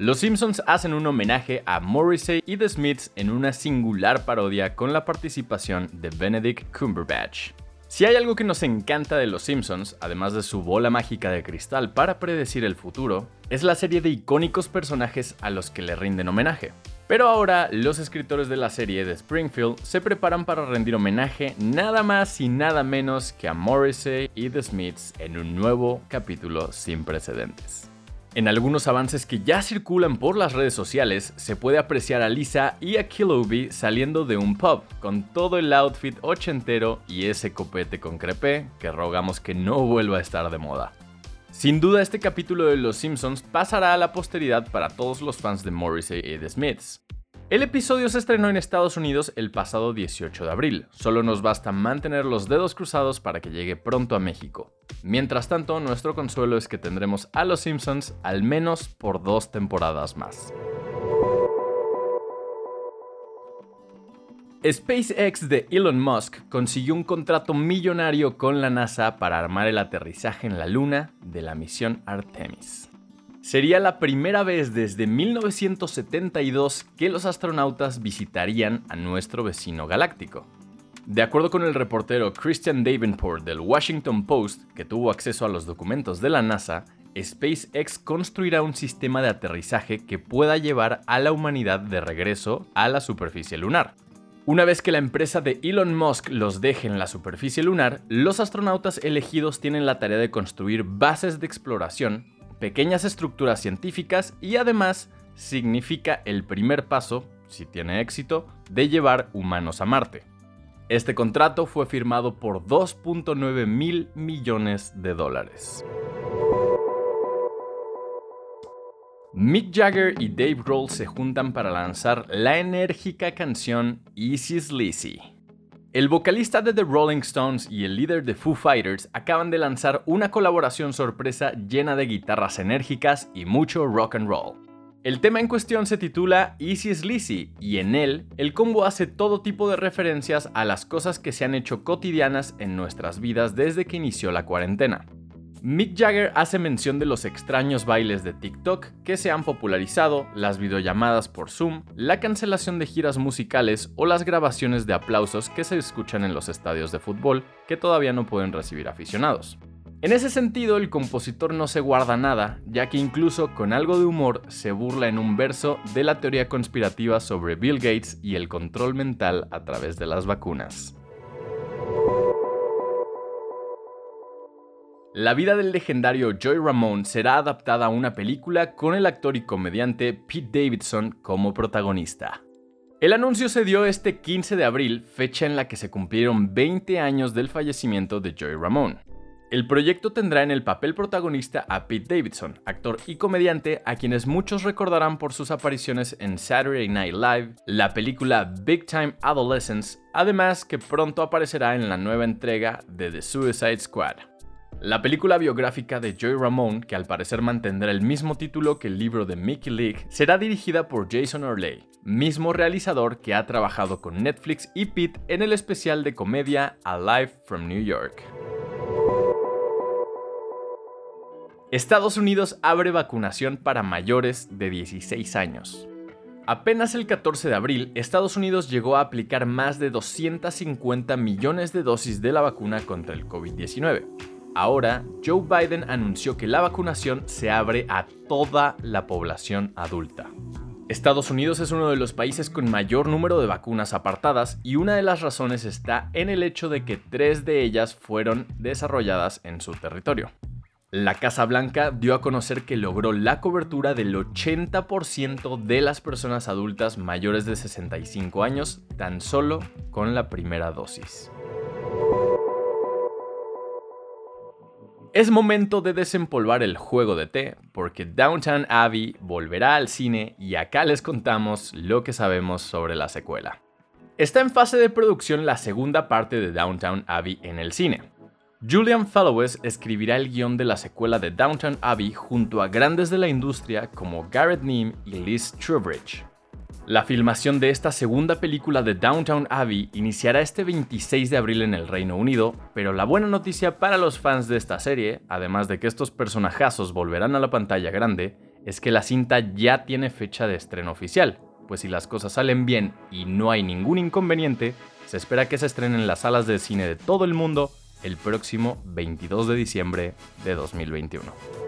Los Simpsons hacen un homenaje a Morrissey y The Smiths en una singular parodia con la participación de Benedict Cumberbatch. Si hay algo que nos encanta de Los Simpsons, además de su bola mágica de cristal para predecir el futuro, es la serie de icónicos personajes a los que le rinden homenaje. Pero ahora los escritores de la serie de Springfield se preparan para rendir homenaje nada más y nada menos que a Morrissey y The Smiths en un nuevo capítulo sin precedentes. En algunos avances que ya circulan por las redes sociales, se puede apreciar a Lisa y a Killoughby saliendo de un pub, con todo el outfit ochentero y ese copete con crepé que rogamos que no vuelva a estar de moda. Sin duda este capítulo de Los Simpsons pasará a la posteridad para todos los fans de Morrissey y The Smiths. El episodio se estrenó en Estados Unidos el pasado 18 de abril, solo nos basta mantener los dedos cruzados para que llegue pronto a México. Mientras tanto, nuestro consuelo es que tendremos a Los Simpsons al menos por dos temporadas más. SpaceX de Elon Musk consiguió un contrato millonario con la NASA para armar el aterrizaje en la Luna de la misión Artemis. Sería la primera vez desde 1972 que los astronautas visitarían a nuestro vecino galáctico. De acuerdo con el reportero Christian Davenport del Washington Post, que tuvo acceso a los documentos de la NASA, SpaceX construirá un sistema de aterrizaje que pueda llevar a la humanidad de regreso a la superficie lunar. Una vez que la empresa de Elon Musk los deje en la superficie lunar, los astronautas elegidos tienen la tarea de construir bases de exploración pequeñas estructuras científicas y además significa el primer paso, si tiene éxito, de llevar humanos a Marte. Este contrato fue firmado por 2.9 mil millones de dólares. Mick Jagger y Dave Grohl se juntan para lanzar la enérgica canción Easy Sleazy. El vocalista de The Rolling Stones y el líder de Foo Fighters acaban de lanzar una colaboración sorpresa llena de guitarras enérgicas y mucho rock and roll. El tema en cuestión se titula Easy Sleazy y en él el combo hace todo tipo de referencias a las cosas que se han hecho cotidianas en nuestras vidas desde que inició la cuarentena. Mick Jagger hace mención de los extraños bailes de TikTok que se han popularizado, las videollamadas por Zoom, la cancelación de giras musicales o las grabaciones de aplausos que se escuchan en los estadios de fútbol que todavía no pueden recibir aficionados. En ese sentido, el compositor no se guarda nada, ya que incluso con algo de humor se burla en un verso de la teoría conspirativa sobre Bill Gates y el control mental a través de las vacunas. La vida del legendario Joy Ramone será adaptada a una película con el actor y comediante Pete Davidson como protagonista. El anuncio se dio este 15 de abril, fecha en la que se cumplieron 20 años del fallecimiento de Joy Ramone. El proyecto tendrá en el papel protagonista a Pete Davidson, actor y comediante a quienes muchos recordarán por sus apariciones en Saturday Night Live, la película Big Time Adolescence, además que pronto aparecerá en la nueva entrega de The Suicide Squad. La película biográfica de Joy Ramone, que al parecer mantendrá el mismo título que el libro de Mickey League, será dirigida por Jason Orley, mismo realizador que ha trabajado con Netflix y Pete en el especial de comedia Alive from New York. Estados Unidos abre vacunación para mayores de 16 años. Apenas el 14 de abril, Estados Unidos llegó a aplicar más de 250 millones de dosis de la vacuna contra el COVID-19 Ahora, Joe Biden anunció que la vacunación se abre a toda la población adulta. Estados Unidos es uno de los países con mayor número de vacunas apartadas y una de las razones está en el hecho de que tres de ellas fueron desarrolladas en su territorio. La Casa Blanca dio a conocer que logró la cobertura del 80% de las personas adultas mayores de 65 años tan solo con la primera dosis. Es momento de desempolvar el juego de té, porque Downtown Abbey volverá al cine y acá les contamos lo que sabemos sobre la secuela. Está en fase de producción la segunda parte de Downtown Abbey en el cine. Julian Fellowes escribirá el guion de la secuela de Downtown Abbey junto a grandes de la industria como Garrett Neame y Liz Trubridge. La filmación de esta segunda película de Downtown Abbey iniciará este 26 de abril en el Reino Unido, pero la buena noticia para los fans de esta serie, además de que estos personajazos volverán a la pantalla grande, es que la cinta ya tiene fecha de estreno oficial, pues si las cosas salen bien y no hay ningún inconveniente, se espera que se estrene en las salas de cine de todo el mundo el próximo 22 de diciembre de 2021.